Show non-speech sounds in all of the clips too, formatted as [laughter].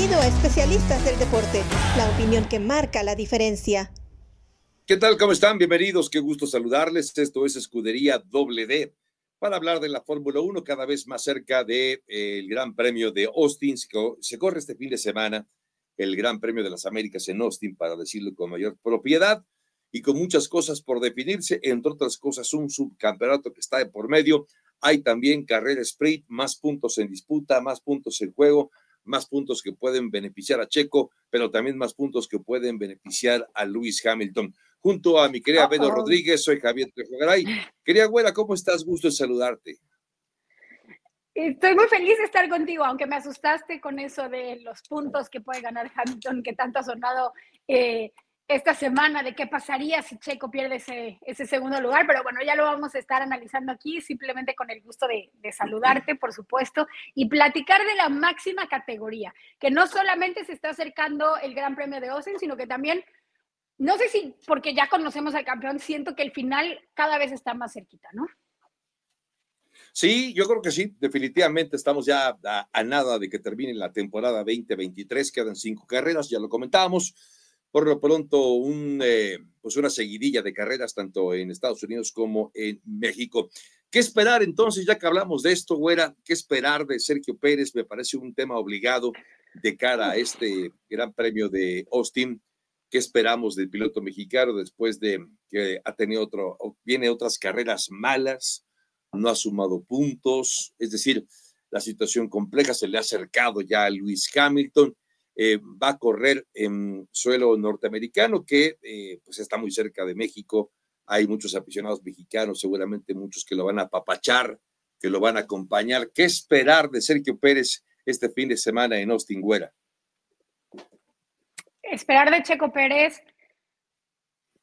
Bienvenido a Especialistas del Deporte, la opinión que marca la diferencia. ¿Qué tal? ¿Cómo están? Bienvenidos. Qué gusto saludarles. Esto es Escudería Doble D para hablar de la Fórmula 1 cada vez más cerca del de, eh, Gran Premio de Austin. Se corre este fin de semana el Gran Premio de las Américas en Austin, para decirlo con mayor propiedad y con muchas cosas por definirse, entre otras cosas un subcampeonato que está de por medio. Hay también carrera sprint, más puntos en disputa, más puntos en juego, más puntos que pueden beneficiar a Checo, pero también más puntos que pueden beneficiar a Luis Hamilton. Junto a mi querida Beto Rodríguez, soy Javier Trejogaray. Querida güera, ¿cómo estás? Gusto en saludarte. Estoy muy feliz de estar contigo, aunque me asustaste con eso de los puntos que puede ganar Hamilton, que tanto ha sonado eh, esta semana de qué pasaría si Checo pierde ese, ese, segundo lugar, pero bueno, ya lo vamos a estar analizando aquí, simplemente con el gusto de, saludarte, por supuesto, y platicar de la máxima categoría, que no solamente se está acercando el Gran Premio de Austin, sino que también, no sé si porque ya conocemos al campeón, siento que el final cada vez está más cerquita, ¿no? Sí, yo creo que sí, definitivamente estamos ya a, a nada de que termine la temporada 2023, quedan cinco carreras, ya lo comentábamos por lo pronto un, eh, pues una seguidilla de carreras tanto en Estados Unidos como en México. ¿Qué esperar entonces, ya que hablamos de esto, güera? ¿Qué esperar de Sergio Pérez? Me parece un tema obligado de cara a este Gran Premio de Austin. ¿Qué esperamos del piloto mexicano después de que ha tenido otro, viene otras carreras malas, no ha sumado puntos, es decir, la situación compleja se le ha acercado ya a Luis Hamilton eh, va a correr en suelo norteamericano que eh, pues está muy cerca de México. Hay muchos aficionados mexicanos, seguramente muchos que lo van a apapachar, que lo van a acompañar. ¿Qué esperar de Sergio Pérez este fin de semana en Austin Güera? Esperar de Checo Pérez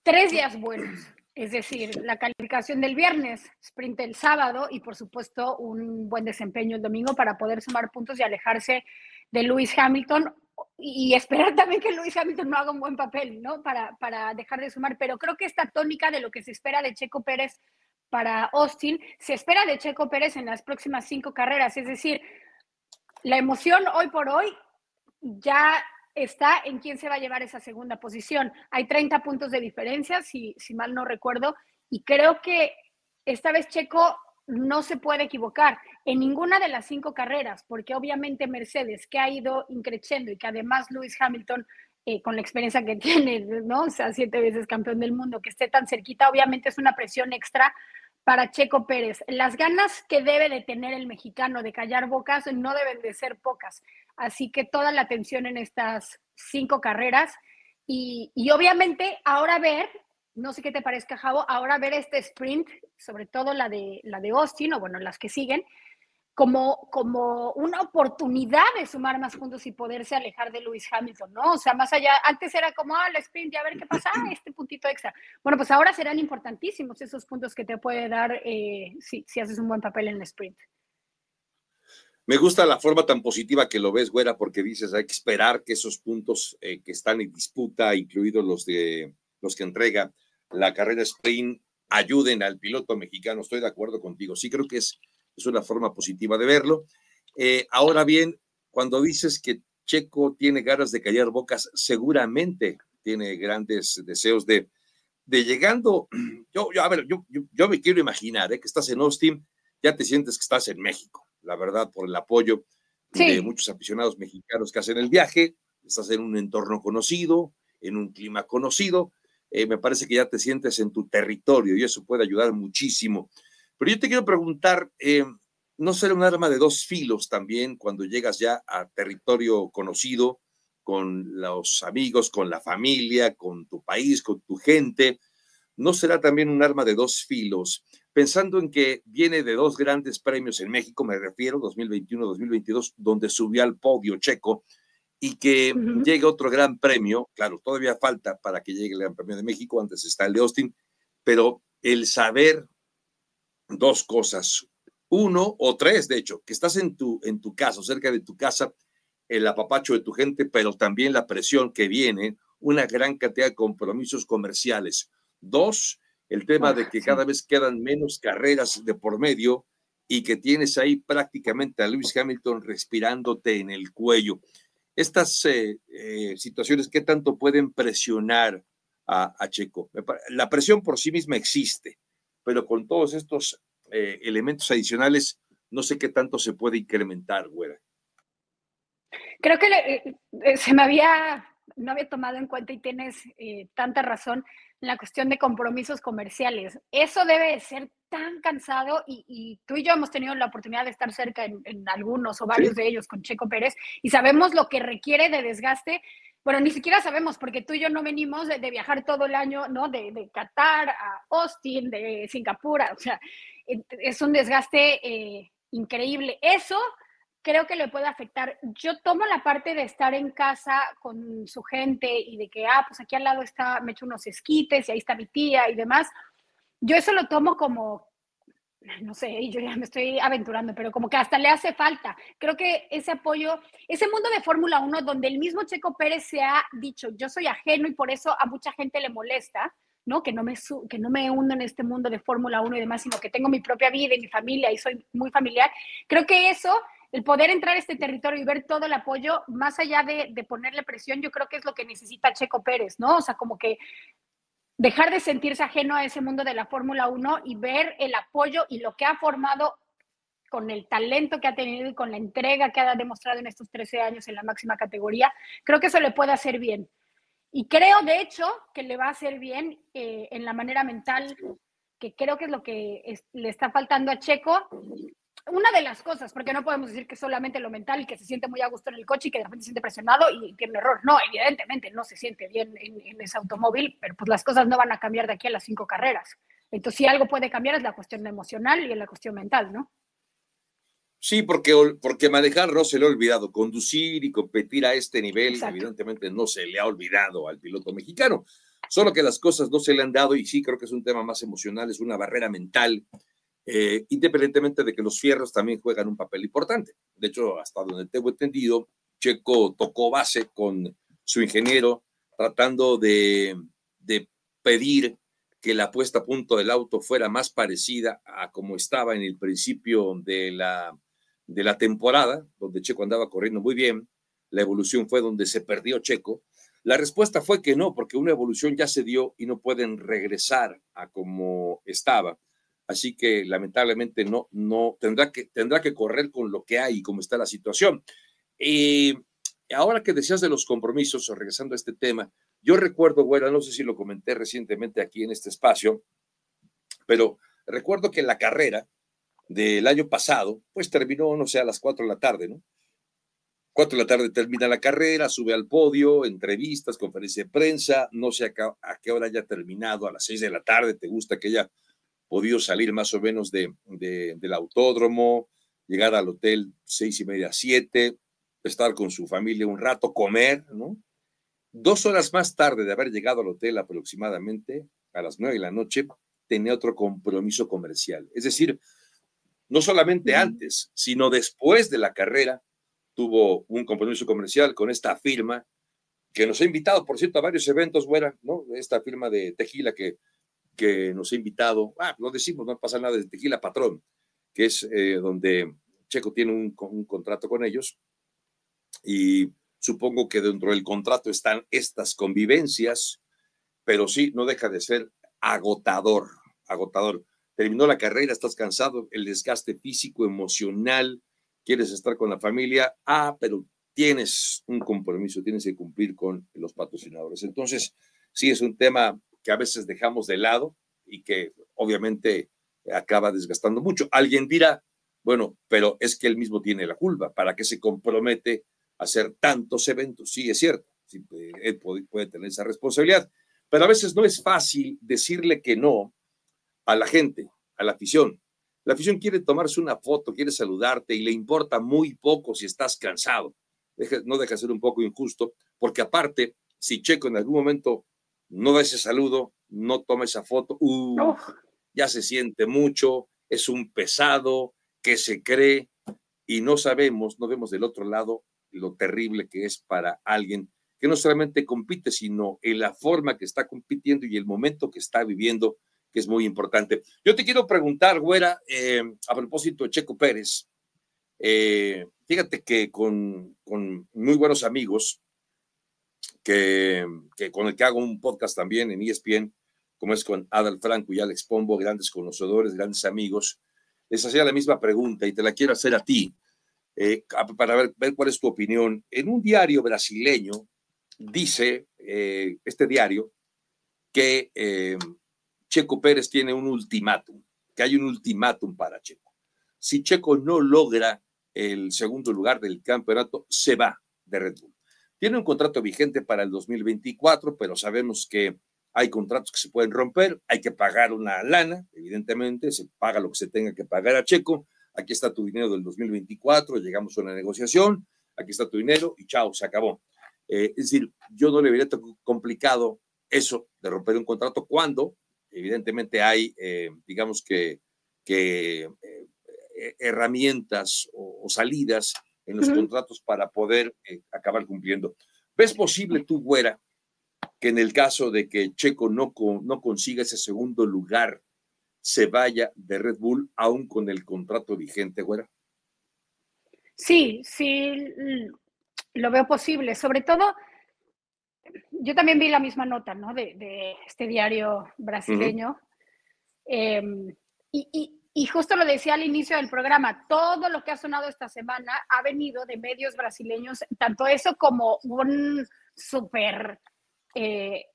tres días buenos, es decir, la calificación del viernes, sprint el sábado y por supuesto un buen desempeño el domingo para poder sumar puntos y alejarse de Lewis Hamilton y esperar también que Luis Hamilton no haga un buen papel, ¿no? Para, para dejar de sumar. Pero creo que esta tónica de lo que se espera de Checo Pérez para Austin, se espera de Checo Pérez en las próximas cinco carreras. Es decir, la emoción hoy por hoy ya está en quién se va a llevar esa segunda posición. Hay 30 puntos de diferencia, si, si mal no recuerdo, y creo que esta vez Checo no se puede equivocar en ninguna de las cinco carreras, porque obviamente Mercedes, que ha ido increciendo y que además Lewis Hamilton, eh, con la experiencia que [laughs] tiene, ¿no? O sea, siete veces campeón del mundo, que esté tan cerquita, obviamente es una presión extra para Checo Pérez. Las ganas que debe de tener el mexicano de callar bocas no deben de ser pocas. Así que toda la atención en estas cinco carreras y, y obviamente ahora ver no sé qué te parezca, Javo, ahora ver este sprint, sobre todo la de, la de Austin, o bueno, las que siguen, como, como una oportunidad de sumar más puntos y poderse alejar de Lewis Hamilton, ¿no? O sea, más allá, antes era como, ah, el sprint, ya a ver qué pasa, ah, este puntito extra. Bueno, pues ahora serán importantísimos esos puntos que te puede dar eh, si, si haces un buen papel en el sprint. Me gusta la forma tan positiva que lo ves, güera, porque dices, hay que esperar que esos puntos eh, que están en disputa, incluidos los de los que entrega la carrera sprint ayuden al piloto mexicano. Estoy de acuerdo contigo. Sí creo que es, es una forma positiva de verlo. Eh, ahora bien, cuando dices que Checo tiene ganas de callar bocas, seguramente tiene grandes deseos de, de llegando. [clears throat] Yo, yo a ver, yo, yo, me quiero imaginar ¿eh? que estás en Austin, ya te sientes que estás en México, la verdad, por el apoyo de muchos aficionados mexicanos que hacen el viaje, estás en un entorno conocido, en un clima conocido, eh, me parece que ya te sientes en tu territorio y eso puede ayudar muchísimo. Pero yo te quiero preguntar, eh, ¿no será un arma de dos filos también cuando llegas ya a territorio conocido, con los amigos, con la familia, con tu país, con tu gente? ¿No será también un arma de dos filos? Pensando en que viene de dos grandes premios en México, me refiero, 2021-2022, donde subió al podio checo, y que llegue otro gran premio. Claro, todavía falta para que llegue el Gran Premio de México, antes está el de Austin, pero el saber dos cosas, uno o tres, de hecho, que estás en tu, en tu casa, cerca de tu casa, el apapacho de tu gente, pero también la presión que viene, una gran cantidad de compromisos comerciales. Dos, el tema de que cada vez quedan menos carreras de por medio y que tienes ahí prácticamente a Lewis Hamilton respirándote en el cuello. estas eh, eh, situaciones, ¿qué tanto pueden presionar a, Checo? La presión por sí misma existe, pero con todos estos eh, elementos adicionales, no sé qué tanto se puede incrementar, güera. Creo que se me había, no había tomado en cuenta y tienes tanta razón en la cuestión de compromisos comerciales. Eso debe ser tan cansado y, tú y yo hemos tenido la oportunidad de estar cerca en, algunos o varios de ellos con Checo Pérez y sabemos lo que requiere de desgaste. Bueno, ni siquiera sabemos porque tú y yo no venimos de, viajar todo el año, ¿no? De, Qatar a Austin, de Singapur, o sea, es un desgaste eh, increíble. Eso creo que le puede afectar. Yo tomo la parte de estar en casa con su gente y de que, ah, pues aquí al lado está, me echo unos esquites y ahí está mi tía y demás yo eso lo tomo como, no sé, yo ya me estoy aventurando, pero como que hasta le hace falta. Creo que ese apoyo, ese mundo de Fórmula 1 donde el mismo Checo Pérez se ha dicho, yo soy ajeno y por eso a mucha gente le molesta, ¿no? Que no me, que no me hundo en este mundo de Fórmula 1 y demás, sino que tengo mi propia vida y mi familia y soy muy familiar. Creo que eso, el poder entrar a este territorio y ver todo el apoyo, más allá de, de ponerle presión, yo creo que es lo que necesita Checo Pérez, ¿no? O sea, como que dejar de sentirse ajeno a ese mundo de la Fórmula 1 y ver el apoyo y lo que ha formado con el talento que ha tenido y con la entrega que ha demostrado en estos 13 años en la máxima categoría, creo que eso le puede hacer bien. Y creo, de hecho, que le va a hacer bien eh, en la manera mental, que creo que es lo que le está faltando a Checo, una de las cosas, porque no podemos decir que solamente lo mental y que se siente muy a gusto en el coche y que de repente se siente presionado y tiene un error. No, evidentemente no se siente bien en, ese automóvil, pero pues las cosas no van a cambiar de aquí a las cinco carreras. Entonces, si algo puede cambiar es la cuestión emocional y la cuestión mental, ¿no? Sí, porque, porque manejar no se le ha olvidado. Conducir y competir a este nivel, evidentemente no se le ha olvidado al piloto mexicano. Solo que las cosas no se le han dado y sí creo que es un tema más emocional, es una barrera mental eh, independientemente de que los fierros también juegan un papel importante. De hecho, hasta donde tengo entendido, Checo tocó base con su ingeniero tratando de, pedir que la puesta a punto del auto fuera más parecida a como estaba en el principio de la, de la temporada, donde Checo andaba corriendo muy bien. La evolución fue donde se perdió Checo. La respuesta fue que no, porque una evolución ya se dio y no pueden regresar a como estaba. Así que lamentablemente no, no tendrá que, tendrá que correr con lo que hay y está la situación. Y ahora que decías de los compromisos, regresando a este tema, yo recuerdo, bueno, no sé si lo comenté recientemente aquí en este espacio, pero recuerdo que la carrera del año pasado, pues terminó, no sé, a las 4 de la tarde, ¿no? 4 de la tarde termina la carrera, sube al podio, entrevistas, conferencia de prensa, no sé a qué, hora haya terminado, a las 6 de la tarde, te gusta que ella podido salir más o menos de, del autódromo, llegar al hotel seis y media, siete, estar con su familia un rato, comer, ¿no? Dos horas más tarde de haber llegado al hotel aproximadamente a las nueve de la noche, tenía otro compromiso comercial. Es decir, no solamente antes, sino después de la carrera, tuvo un compromiso comercial con esta firma que nos ha invitado, por cierto, a varios eventos, buena, ¿no? Esta firma de Tejila que que nos ha invitado, ah, lo decimos, no pasa nada de Tequila Patrón, que es eh, donde Checo tiene un, un, contrato con ellos y supongo que dentro del contrato están estas convivencias, pero sí, no deja de ser agotador, agotador. Terminó la carrera, estás cansado, el desgaste físico, emocional, quieres estar con la familia, ah, pero tienes un compromiso, tienes que cumplir con los patrocinadores. Entonces, sí es un tema que a veces dejamos de lado y que obviamente acaba desgastando mucho. Alguien dirá, bueno, pero es que él mismo tiene la culpa, ¿para qué se compromete a hacer tantos eventos? Sí, es cierto, eh, él puede, tener esa responsabilidad, pero a veces no es fácil decirle que no a la gente, a la afición. La afición quiere tomarse una foto, quiere saludarte y le importa muy poco si estás cansado. no deja de ser un poco injusto, porque aparte, si Checo en algún momento no da ese saludo, no toma esa foto, uh, ya se siente mucho, es un pesado que se cree y no sabemos, no vemos del otro lado lo terrible que es para alguien que no solamente compite, sino en la forma que está compitiendo y el momento que está viviendo, que es muy importante. Yo te quiero preguntar, Güera, eh, a propósito de Checo Pérez, Eh, fíjate que con, muy buenos amigos, que, con el que hago un podcast también en ESPN, como es con Adal Franco y Alex Pombo, grandes conocedores, grandes amigos, les hacía la misma pregunta y te la quiero hacer a ti, eh, para ver, cuál es tu opinión. En un diario brasileño dice eh, este diario que Checo Pérez tiene un ultimátum, que hay un ultimátum para Checo. Si Checo no logra el segundo lugar del campeonato, se va de Red Bull. Tiene un contrato vigente para el 2024, pero sabemos que hay contratos que se pueden romper, hay que pagar una lana, evidentemente, se paga lo que se tenga que pagar a Checo. Aquí está tu dinero del 2024, llegamos a una negociación, aquí está tu dinero y chao, se acabó. Eh, es decir, yo no le vería tan complicado eso de romper un contrato cuando evidentemente hay, eh, digamos que, eh, herramientas o, salidas en los contratos para poder acabar cumpliendo. ¿Ves posible tú, Güera, que en el caso de que Checo no, no consiga ese segundo lugar, se vaya de Red Bull aún con el contrato vigente, Güera? Sí, sí, lo veo posible. Sobre todo, yo también vi la misma nota, ¿no? De, este diario brasileño. Em, y, justo lo decía al inicio del programa, todo lo que ha sonado esta semana ha venido de medios brasileños, tanto eso como un súper eh,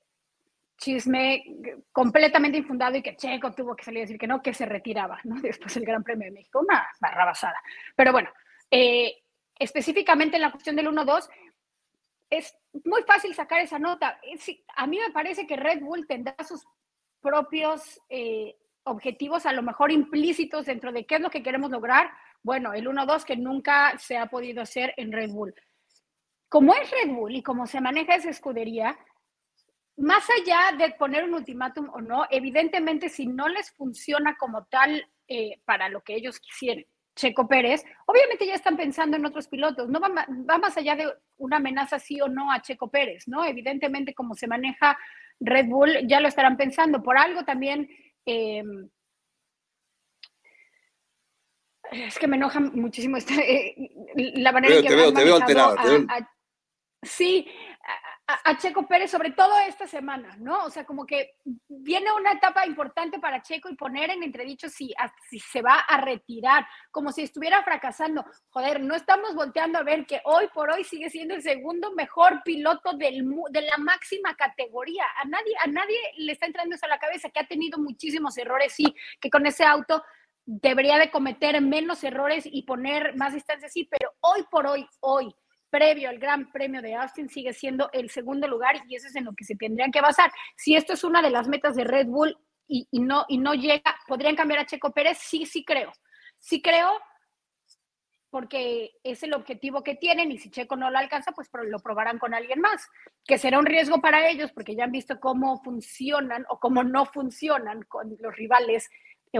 chisme completamente infundado y que Checo tuvo que salir a decir que no, que se retiraba, ¿no? [laughs] Después del Gran Premio de México, una barrabasada. Pero bueno, eh, específicamente en la cuestión del 1-2, es muy fácil sacar esa nota. a mí me parece que Red Bull tendrá sus propios eh, objetivos, a lo mejor implícitos dentro de qué es lo que queremos lograr. Bueno, el 1-2 que nunca se ha podido hacer en Red Bull. Como es Red Bull y como se maneja esa escudería, más allá de poner un ultimátum o no, evidentemente si no les funciona como tal eh, para lo que ellos quisieran, Checo Pérez, obviamente ya están pensando en otros pilotos, no va, más allá de una amenaza sí o no a Checo Pérez, ¿no? Evidentemente como se maneja Red Bull, ya lo estarán pensando. Por algo también, em, es que me enoja muchísimo esta, eh, la manera en que te te veo alterado, sí, a, Checo Pérez, sobre todo esta semana, ¿no? O sea, como que viene una etapa importante para Checo y poner en entredicho si, si se va a retirar, como si estuviera fracasando. Joder, no estamos volteando a ver que hoy por hoy sigue siendo el segundo mejor piloto del, de la máxima categoría. A nadie, a nadie le está entrando eso a la cabeza, que ha tenido muchísimos errores, sí, que con ese auto debería de cometer menos errores y poner más distancia, sí, pero hoy por hoy, hoy, previo al Gran Premio de Austin sigue siendo el segundo lugar y eso es en lo que se tendrían que basar. Si esto es una de las metas de Red Bull y, no, y no llega, ¿podrían cambiar a Checo Pérez? Sí, sí creo. Sí creo porque es el objetivo que tienen y si Checo no lo alcanza, pues lo probarán con alguien más, que será un riesgo para ellos porque ya han visto cómo funcionan o cómo no funcionan con los rivales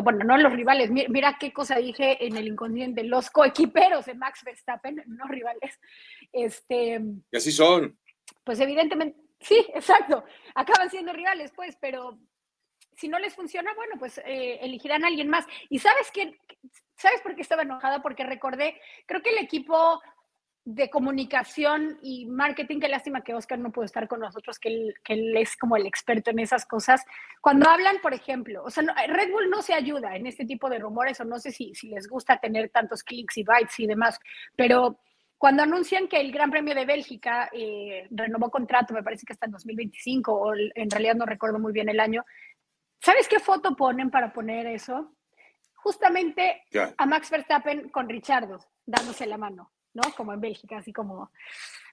bueno, no los rivales, mira, qué cosa dije en el inconsciente, los coequiperos de Max Verstappen, no rivales. Este, y así son. Pues evidentemente, sí, exacto, acaban siendo rivales, pues, pero si no les funciona, bueno, pues eh, elegirán a alguien más. Y sabes qué, ¿sabes por qué estaba enojada? Porque recordé, creo que el equipo de comunicación y marketing, qué lástima que Oscar no puede estar con nosotros, que él, es como el experto en esas cosas. Cuando hablan, por ejemplo, o sea, Red Bull no se ayuda en este tipo de rumores, o no sé si, si les gusta tener tantos clics y bytes y demás, pero cuando anuncian que el Gran Premio de Bélgica eh, renovó contrato, me parece que hasta en 2025, o en realidad no recuerdo muy bien el año, ¿sabes qué foto ponen para poner eso? Justamente a Max Verstappen con Richardo, dándose la mano. ¿No? Como en Bélgica, así como...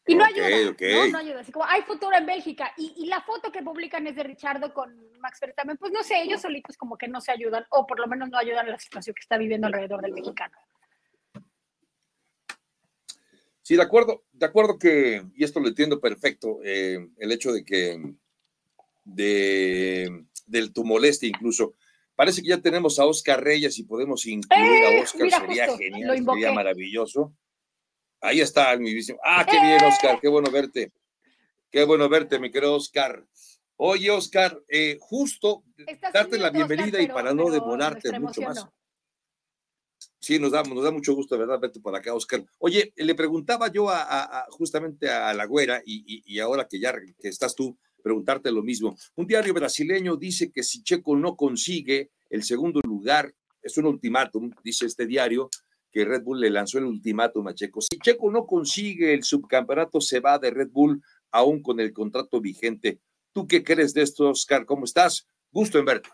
Y no ayuda, ¿no? no ayuda, así como hay futuro en Bélgica y, y, la foto que publican es de Richardo con Max Verstappen, pues no sé, ellos solitos como que no se ayudan o por lo menos no ayudan a la situación que está viviendo alrededor del mexicano. Sí, de acuerdo, de acuerdo que, y esto lo entiendo perfecto, eh, el hecho de que de, del tu molestia incluso, parece que ya tenemos a Oscar Reyes y podemos incluir a eh, Oscar, sería genial, sería maravilloso. Ahí está mi visión. Ah, qué bien, Oscar, qué bueno verte. Qué bueno verte, mi querido Oscar. Oye, Oscar, eh, justo darte la bienvenida y para no demorarte mucho más. Sí, nos da, nos da mucho gusto, ¿verdad? Verte por acá, Oscar. Oye, le preguntaba yo a, justamente a la güera y, y, ahora que ya que estás tú, preguntarte lo mismo. Un diario brasileño dice que si Checo no consigue el segundo lugar, es un ultimátum, dice este diario, que Red Bull le lanzó el ultimátum a Checo. Si Checo no consigue el subcampeonato, se va de Red Bull aún con el contrato vigente. ¿Tú qué crees de esto, Oscar? ¿Cómo estás? Gusto en verte.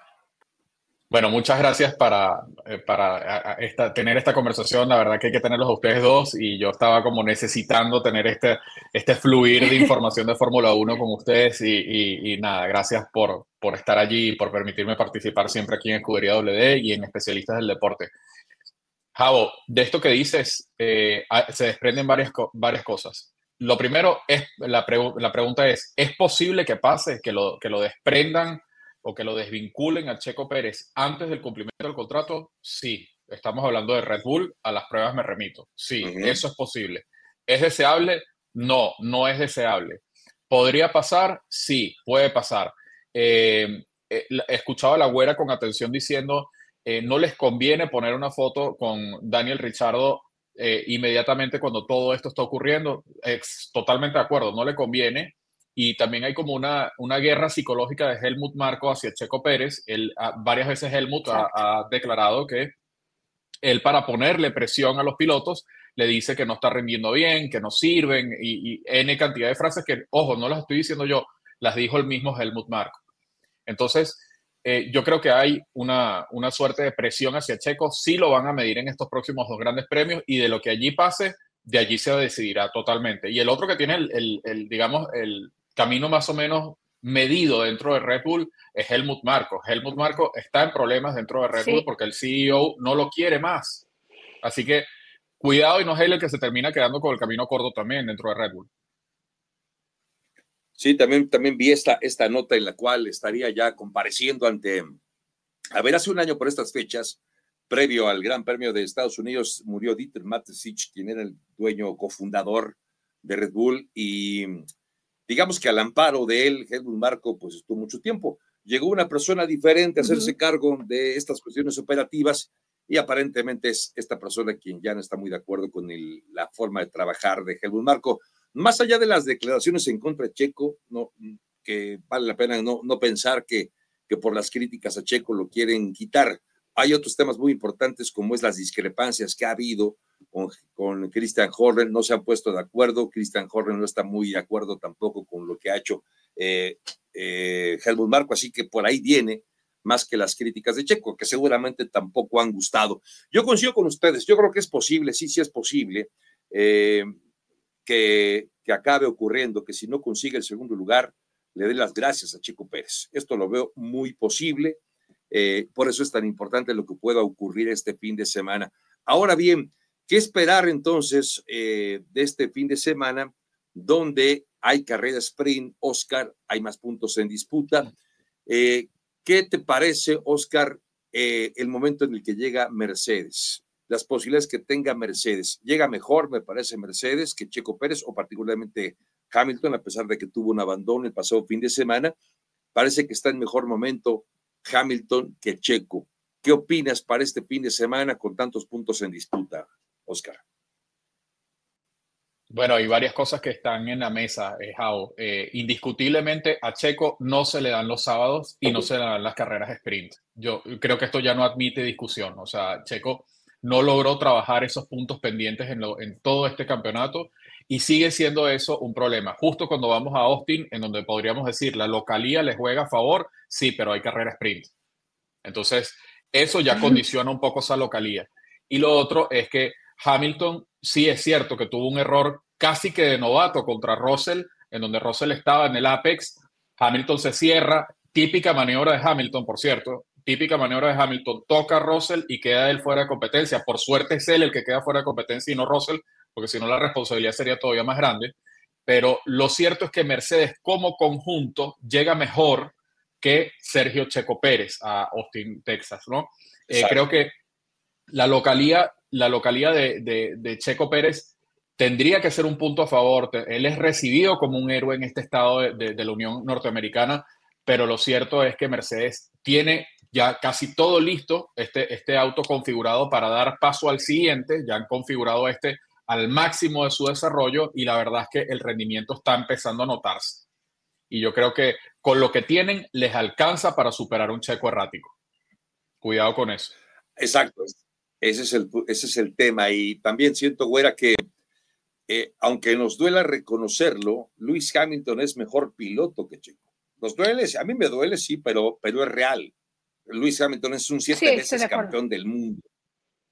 Bueno, muchas gracias para, eh, para tener esta conversación. La verdad que hay que tenerlos a ustedes dos y yo estaba como necesitando tener este, este fluir de información de Fórmula 1 con ustedes y, y, nada, gracias por, por estar allí y por permitirme participar siempre aquí en Escudería WD y en Especialistas del Deporte. Javo, de esto que dices eh, se desprenden varias, varias cosas. Lo primero es, la, la pregunta es, ¿es posible que pase, que lo, que lo desprendan? o que lo desvinculen a Checo Pérez antes del cumplimiento del contrato, sí. Estamos hablando de Red Bull, a las pruebas me remito. Sí, eso es posible. ¿Es deseable? No, no es deseable. ¿Podría pasar? Sí, puede pasar. Eh, eh, he escuchado a la güera con atención diciendo, eh, no les conviene poner una foto con Daniel Richardo inmediatamente cuando todo esto está ocurriendo. Es totalmente de acuerdo, no le conviene y también hay como una, una guerra psicológica de Helmut Marco hacia Checo Pérez. Él, ah, varias veces Helmut ha, declarado que él para ponerle presión a los pilotos le dice que no está rindiendo bien, que no sirven y, N cantidad de frases que, ojo, no las estoy diciendo yo, las dijo el mismo Helmut Marco. Entonces, eh, yo creo que hay una, una suerte de presión hacia Checo, sí lo van a medir en estos próximos dos grandes premios y de lo que allí pase, de allí se decidirá totalmente. Y el otro que tiene el, el digamos, el, camino más o menos medido dentro de Red Bull es Helmut Marco. Helmut Marco está en problemas dentro de Red Bull porque el CEO no lo quiere más. Así que cuidado y no es él el que se termina quedando con el camino corto también dentro de Red Bull. Sí, también, también vi esta, esta nota en la cual estaría ya compareciendo ante, a ver, hace un año por estas fechas, previo al Gran Premio de Estados Unidos, murió Dieter Mateschitz, quien era el dueño cofundador de Red Bull, y digamos que al amparo de él, Helmut Marco, pues estuvo mucho tiempo. Llegó una persona diferente a hacerse cargo de estas cuestiones operativas y aparentemente es esta persona quien ya no está muy de acuerdo con la forma de trabajar de Helmut Marco. Más allá de las declaraciones en contra de Checo, que vale la pena no, no pensar que, que por las críticas a Checo lo quieren quitar. Hay otros temas muy importantes como es las discrepancias que ha habido con, Christian Horner, no se han puesto de acuerdo, Christian Horner no está muy de acuerdo tampoco con lo que ha hecho eh, eh, Helmut Marco, así que por ahí viene más que las críticas de Checo, que seguramente tampoco han gustado. Yo coincido con ustedes, yo creo que es posible, sí, sí es posible, eh, que, acabe ocurriendo, que si no consigue el segundo lugar, le dé las gracias a Checo Pérez. Esto lo veo muy posible, por eso es tan importante lo que pueda ocurrir este fin de semana. Ahora bien, ¿Qué esperar entonces eh, de este fin de semana donde hay carrera sprint, Oscar, hay más puntos en disputa? Eh, ¿Qué te parece, Oscar, eh, el momento en el que llega Mercedes? Las posibilidades que tenga Mercedes. Llega mejor, me parece, Mercedes que Checo Pérez o particularmente Hamilton, a pesar de que tuvo un abandono el pasado fin de semana. Parece que está en mejor momento Hamilton que Checo. ¿Qué opinas para este fin de semana con tantos puntos en disputa? Oscar. Bueno, hay varias cosas que están en la mesa, eh, eh, indiscutiblemente a Checo no se le dan los sábados y no se le dan las carreras sprint. Yo creo que esto ya no admite discusión. O sea, Checo no logró trabajar esos puntos pendientes en, en todo este campeonato y sigue siendo eso un problema. Justo cuando vamos a Austin, en donde podríamos decir la localía le juega a favor, sí, pero hay carrera sprint. Entonces, eso ya condiciona un poco esa localía. Y lo otro es que Hamilton sí es cierto que tuvo un error casi que de novato contra Russell, en donde Russell estaba en el apex. Hamilton se cierra, típica maniobra de Hamilton, por cierto, típica maniobra de Hamilton, toca a Russell y queda él fuera de competencia. Por suerte es él el que queda fuera de competencia y no Russell, porque si no la responsabilidad sería todavía más grande. Pero lo cierto es que Mercedes como conjunto llega mejor que Sergio Checo Pérez a Austin, Texas, ¿no? Eh, creo que la localía la localidad de, Checo Pérez tendría que ser un punto a favor. Él es recibido como un héroe en este estado de, la Unión Norteamericana, pero lo cierto es que Mercedes tiene ya casi todo listo, este, este auto configurado para dar paso al siguiente, ya han configurado este al máximo de su desarrollo y la verdad es que el rendimiento está empezando a notarse. Y yo creo que con lo que tienen les alcanza para superar un checo errático. Cuidado con eso. Exacto, ese es el, ese es el tema. Y también siento, güera, que eh, aunque nos duela reconocerlo, Luis Hamilton es mejor piloto que Checo. Nos duele, a mí me duele, sí, pero, pero es real. Luis Hamilton es un siete veces campeón del mundo.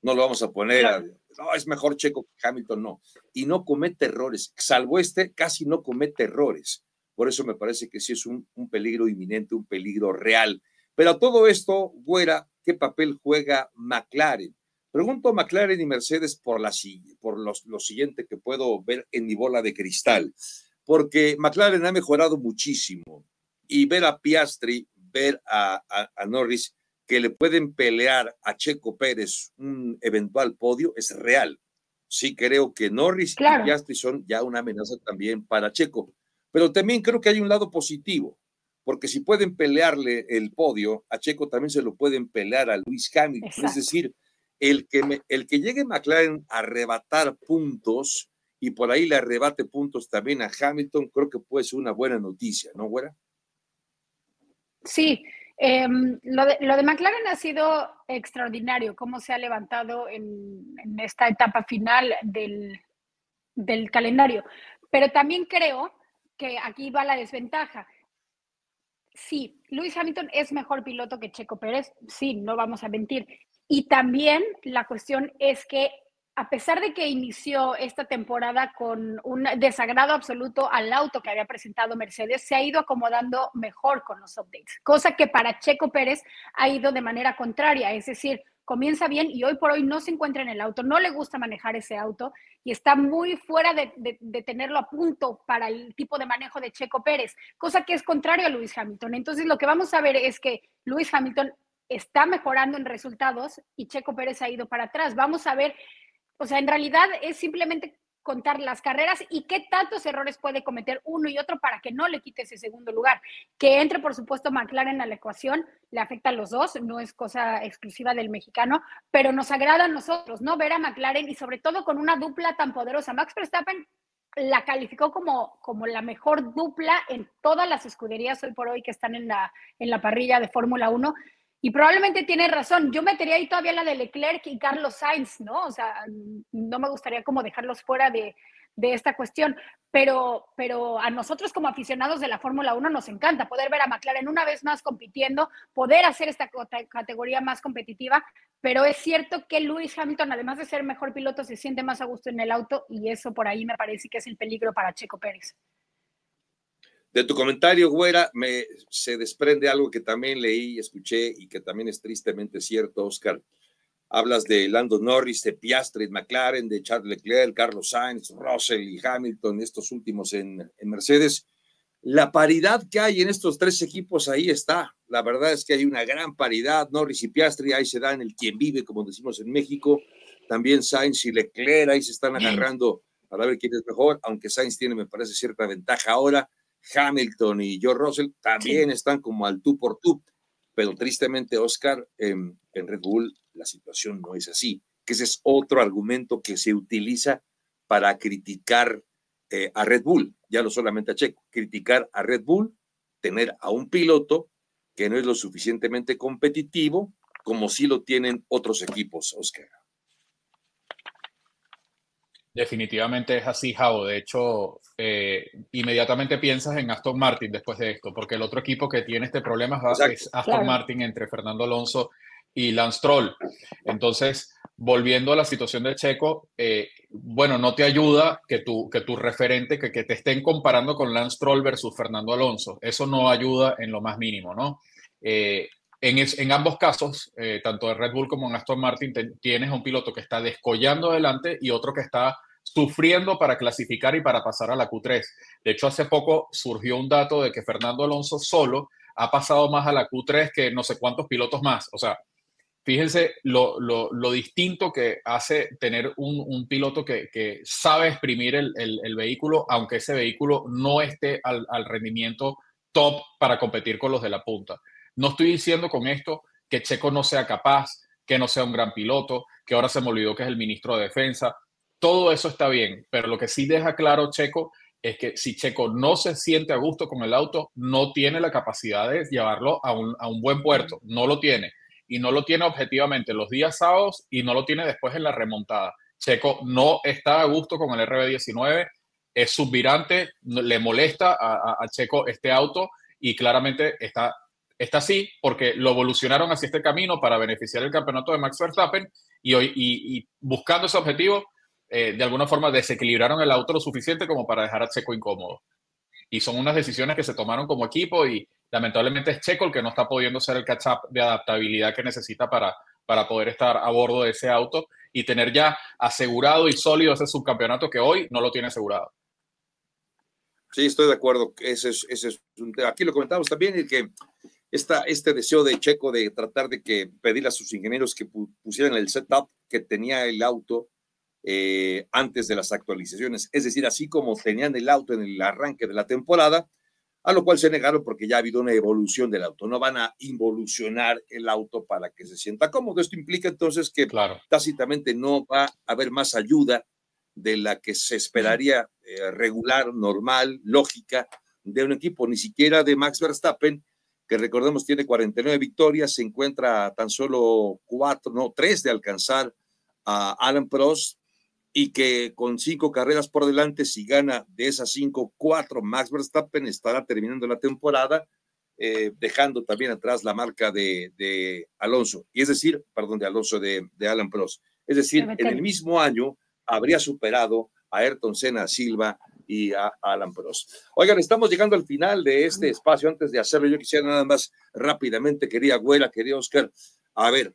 No lo vamos a poner a, no, es mejor Checo que Hamilton, no. Y no comete errores, salvo este, casi no comete errores. Por eso me parece que sí es un, un peligro inminente, un peligro real. Pero a todo esto, Güera, ¿qué papel juega McLaren? Pregunto a McLaren y Mercedes por, la, por los, lo siguiente que puedo ver en mi bola de cristal, porque McLaren ha mejorado muchísimo y ver a Piastri, ver a, a, Norris que le pueden pelear a Checo Pérez un eventual podio es real. Sí creo que Norris y Piastri son ya una amenaza también para Checo, pero también creo que hay un lado positivo, porque si pueden pelearle el podio, a Checo también se lo pueden pelear a Luis Hamilton. Es decir, el que, el que llegue McLaren a arrebatar puntos y por ahí le arrebate puntos también a Hamilton, creo que puede ser una buena noticia, ¿no, güera? Sí, em, lo, de, lo, de, McLaren ha sido extraordinario, cómo se ha levantado en, en esta etapa final del, del, calendario. Pero también creo que aquí va la desventaja. Sí, Luis Hamilton es mejor piloto que Checo Pérez, sí, no vamos a mentir. Y también la cuestión es que a pesar de que inició esta temporada con un desagrado absoluto al auto que había presentado Mercedes, se ha ido acomodando mejor con los updates, cosa que para Checo Pérez ha ido de manera contraria, es decir, comienza bien y hoy por hoy no se encuentra en el auto, no le gusta manejar ese auto y está muy fuera de, tenerlo a punto para el tipo de manejo de Checo Pérez, cosa que es contrario a Luis Hamilton. Entonces lo que vamos a ver es que Luis Hamilton está mejorando en resultados y Checo Pérez ha ido para atrás. Vamos a ver, o sea, en realidad es simplemente contar las carreras y qué tantos errores puede cometer uno y otro para que no le quite ese segundo lugar. Que entre, por supuesto, McLaren a la ecuación, le afecta a los dos, no es cosa exclusiva del mexicano, pero nos agrada a nosotros, ¿no? Ver a McLaren y sobre todo con una dupla tan poderosa. Max Verstappen la calificó como, como la mejor dupla en todas las escuderías hoy por hoy que están en la, en la parrilla de Fórmula 1 y probablemente tiene razón. Yo metería ahí todavía la de Leclerc y Carlos Sainz, ¿no? O sea, no me gustaría como dejarlos fuera de, esta cuestión, pero, pero a nosotros como aficionados de la Fórmula 1 nos encanta poder ver a McLaren una vez más compitiendo, poder hacer esta categoría más competitiva, pero es cierto que Lewis Hamilton, además de ser mejor piloto, se siente más a gusto en el auto y eso por ahí me parece que es el peligro para Checo Pérez. De tu comentario, Güera, me, se desprende algo que también leí y escuché y que también es tristemente cierto, Oscar. Hablas de Lando Norris, de Piastri, McLaren, de Charles Leclerc, Carlos Sainz, Russell y Hamilton, estos últimos en, en Mercedes. La paridad que hay en estos tres equipos ahí está. La verdad es que hay una gran paridad. Norris y Piastri ahí se dan el quien vive, como decimos en México. También Sainz y Leclerc ahí se están agarrando para ver quién es mejor, aunque Sainz tiene, me parece, cierta ventaja ahora Hamilton y George Russell también están como al tú por tú, pero tristemente, Oscar, en, Red Bull la situación no es así, que ese es otro argumento que se utiliza para criticar eh, a Red Bull, ya no solamente a Checo, criticar a Red Bull, tener a un piloto que no es lo suficientemente competitivo como si lo tienen otros equipos, Oscar. Definitivamente es así, Jao. De hecho, eh, inmediatamente piensas en Aston Martin después de esto, porque el otro equipo que tiene este problema es Aston Martin entre Fernando Alonso y Lance Troll. Entonces, volviendo a la situación de Checo, eh, bueno, no te ayuda que tu, que tu referente, que, que, te estén comparando con Lance Troll versus Fernando Alonso. Eso no ayuda en lo más mínimo, ¿no? Eh, en, ambos casos, tanto de Red Bull como en Aston Martin, tienes un piloto que está descollando adelante y otro que está sufriendo para clasificar y para pasar a la Q3. De hecho, hace poco surgió un dato de que Fernando Alonso solo ha pasado más a la Q3 que no sé cuántos pilotos más. O sea, fíjense lo, distinto que hace tener un, piloto que, sabe exprimir el, vehículo, aunque ese vehículo no esté al rendimiento top para competir con los de la punta. No estoy diciendo con esto que Checo no sea capaz, que no sea un gran piloto, que ahora se me olvidó que es el ministro de Defensa. Todo eso está bien, pero lo que sí deja claro Checo es que si Checo no se siente a gusto con el auto, no tiene la capacidad de llevarlo a un, a un buen puerto, no lo tiene. Y no lo tiene objetivamente los días sábados y no lo tiene después en la remontada. Checo no está a gusto con el RB19, es subvirante, le molesta a, Checo este auto y claramente está, está así porque lo evolucionaron hacia este camino para beneficiar el campeonato de Max Verstappen y, hoy, y, buscando ese objetivo, eh, de alguna forma desequilibraron el auto lo suficiente como para dejar a Checo incómodo. Y son unas decisiones que se tomaron como equipo y lamentablemente es Checo el que no está pudiendo ser el catch-up de adaptabilidad que necesita para, para poder estar a bordo de ese auto y tener ya asegurado y sólido ese subcampeonato que hoy no lo tiene asegurado. Sí, estoy de acuerdo. Ese es, ese es Aquí lo comentamos también, el que esta, este deseo de Checo de tratar de que pedir a sus ingenieros que pusieran el setup que tenía el auto eh, antes de las actualizaciones. Es decir, así como tenían el auto en el arranque de la temporada, a lo cual se negaron porque ya ha habido una evolución del auto. No van a involucionar el auto para que se sienta cómodo. Esto implica entonces que tácitamente no va a haber más ayuda de la que se esperaría eh, regular, normal, lógica de un equipo, ni siquiera de Max Verstappen, que recordemos tiene 49 victorias, se encuentra tan solo cuatro, no, tres de alcanzar a Alan Prost y que con cinco carreras por delante, si gana de esas cinco, cuatro, Max Verstappen estará terminando la temporada, eh, dejando también atrás la marca de, Alonso, y es decir, perdón, de Alonso, de, de Alan Prost. Es decir, en el mismo año, habría superado a Ayrton Senna Silva y a Alan Prost. Oigan, estamos llegando al final de este espacio. Antes de hacerlo, yo quisiera nada más rápidamente, quería Güera, quería Oscar, a ver,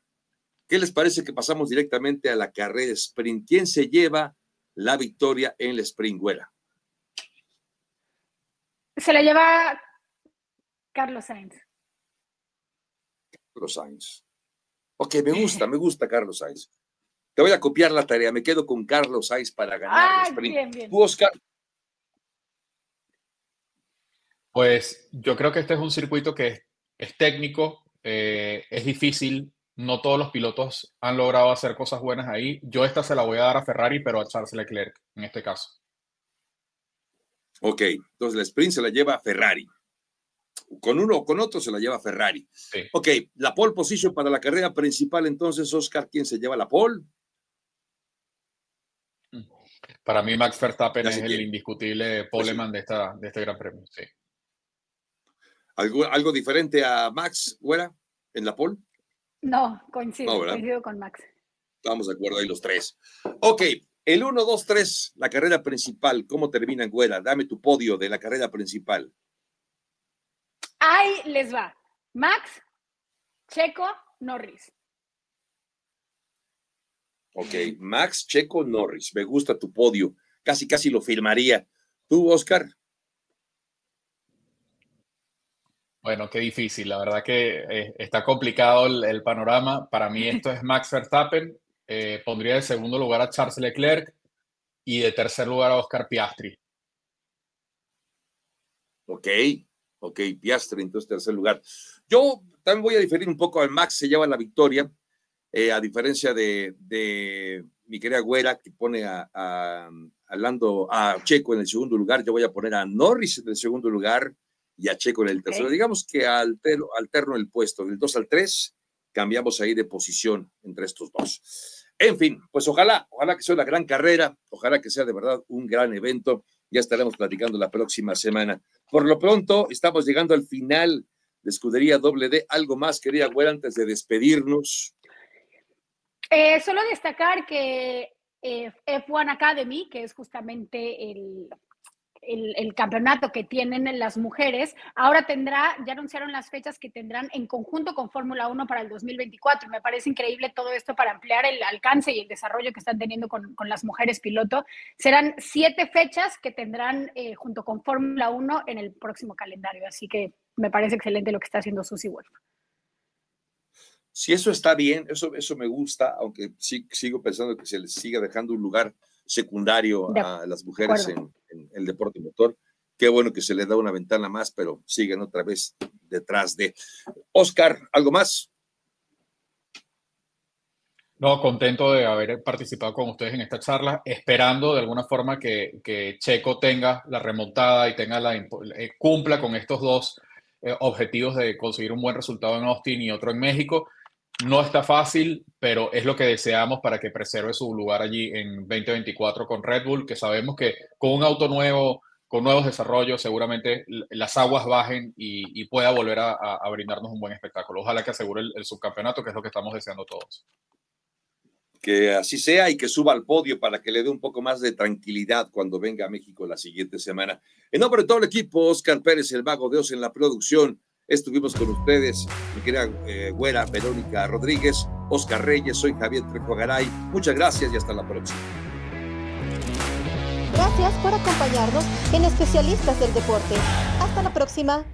¿qué les parece que pasamos directamente a la carrera sprint? ¿Quién se lleva la victoria en la sprint, Güera? Se la lleva Carlos Sainz. Carlos Sainz. Ok, me gusta, [laughs] me gusta Carlos Sainz. Te voy a copiar la tarea. Me quedo con Carlos Sainz para ganar el sprint. Bien, ¿Tú, Oscar? Pues yo creo que este es un circuito que es, técnico, eh, es difícil. No todos los pilotos han logrado hacer cosas buenas ahí. Yo esta se la voy a dar a Ferrari, pero a Charles Leclerc en este caso. Ok, entonces el sprint se la lleva a Ferrari. Con uno o con otro se la lleva Ferrari. Ok, la pole position para la carrera principal, entonces, Oscar, ¿quién se lleva la pole? Para mí, Max Verstappen es el indiscutible poleman de, esta, de este Gran Premio. Sí. ¿Algo, ¿Algo diferente a Max, Güera, en la pole? No, coincido, coincido con Max. Estamos de acuerdo ahí los tres. Ok, el 1, 2, 3, la carrera principal. ¿Cómo termina, Güera? Dame tu podio de la carrera principal. Ahí les va. Max, Checo, Norris. Ok, Max Checo Norris, me gusta tu podio, casi casi lo firmaría. ¿Tú, Oscar? Bueno, qué difícil, la verdad que eh, está complicado el, panorama. Para mí [laughs] esto es Max Verstappen, eh, pondría de segundo lugar a Charles Leclerc y de tercer lugar a Oscar Piastri. Ok, ok, Piastri entonces tercer lugar. Yo también voy a diferir un poco, al Max se lleva la victoria, eh, a diferencia de, mi querida Güera, que pone a, a, a Checo en el segundo lugar, yo voy a poner a Norris en el segundo lugar y a Checo en el tercero. Digamos que alterno, alterno el puesto, del 2 al 3, cambiamos ahí de posición entre estos dos. En fin, pues ojalá, ojalá que sea una gran carrera, ojalá que sea de verdad un gran evento. Ya estaremos platicando la próxima semana. Por lo pronto, estamos llegando al final de Escudería Doble D. ¿Algo más, querida Güera, antes de despedirnos? Eh, solo destacar que eh, F1 Academy, que es justamente el, el, campeonato que tienen las mujeres, ahora tendrá, ya anunciaron las fechas que tendrán en conjunto con Fórmula 1 para el 2024. Me parece increíble todo esto para ampliar el alcance y el desarrollo que están teniendo con, con las mujeres piloto. Serán siete fechas que tendrán eh, junto con Fórmula 1 en el próximo calendario. Así que me parece excelente lo que está haciendo Susie Wolf. Si eso está bien, eso, eso me gusta, aunque sí, sigo pensando que se les siga dejando un lugar secundario a las mujeres en, el deporte motor. Qué bueno que se les da una ventana más, pero siguen otra vez detrás de. Oscar, ¿algo más? No, contento de haber participado con ustedes en esta charla, esperando de alguna forma que, que Checo tenga la remontada y tenga la, eh, cumpla con estos dos eh, objetivos de conseguir un buen resultado en Austin y otro en México. No está fácil, pero es lo que deseamos para que preserve su lugar allí en 2024 con Red Bull, que sabemos que con un auto nuevo, con nuevos desarrollos, seguramente las aguas bajen y, pueda volver a, brindarnos un buen espectáculo. Ojalá que asegure el subcampeonato, que es lo que estamos deseando todos que así sea y que suba al podio para que le dé un poco más de tranquilidad cuando venga a México la siguiente semana. En nombre de todo el equipo, Oscar Pérez, el mago de Dios en la producción, estuvimos con ustedes, mi querida eh, güera Verónica Rodríguez, Oscar Reyes, soy Javier Trejo Garay. Muchas gracias y hasta la próxima. Gracias por acompañarnos en Especialistas del Deporte. Hasta la próxima.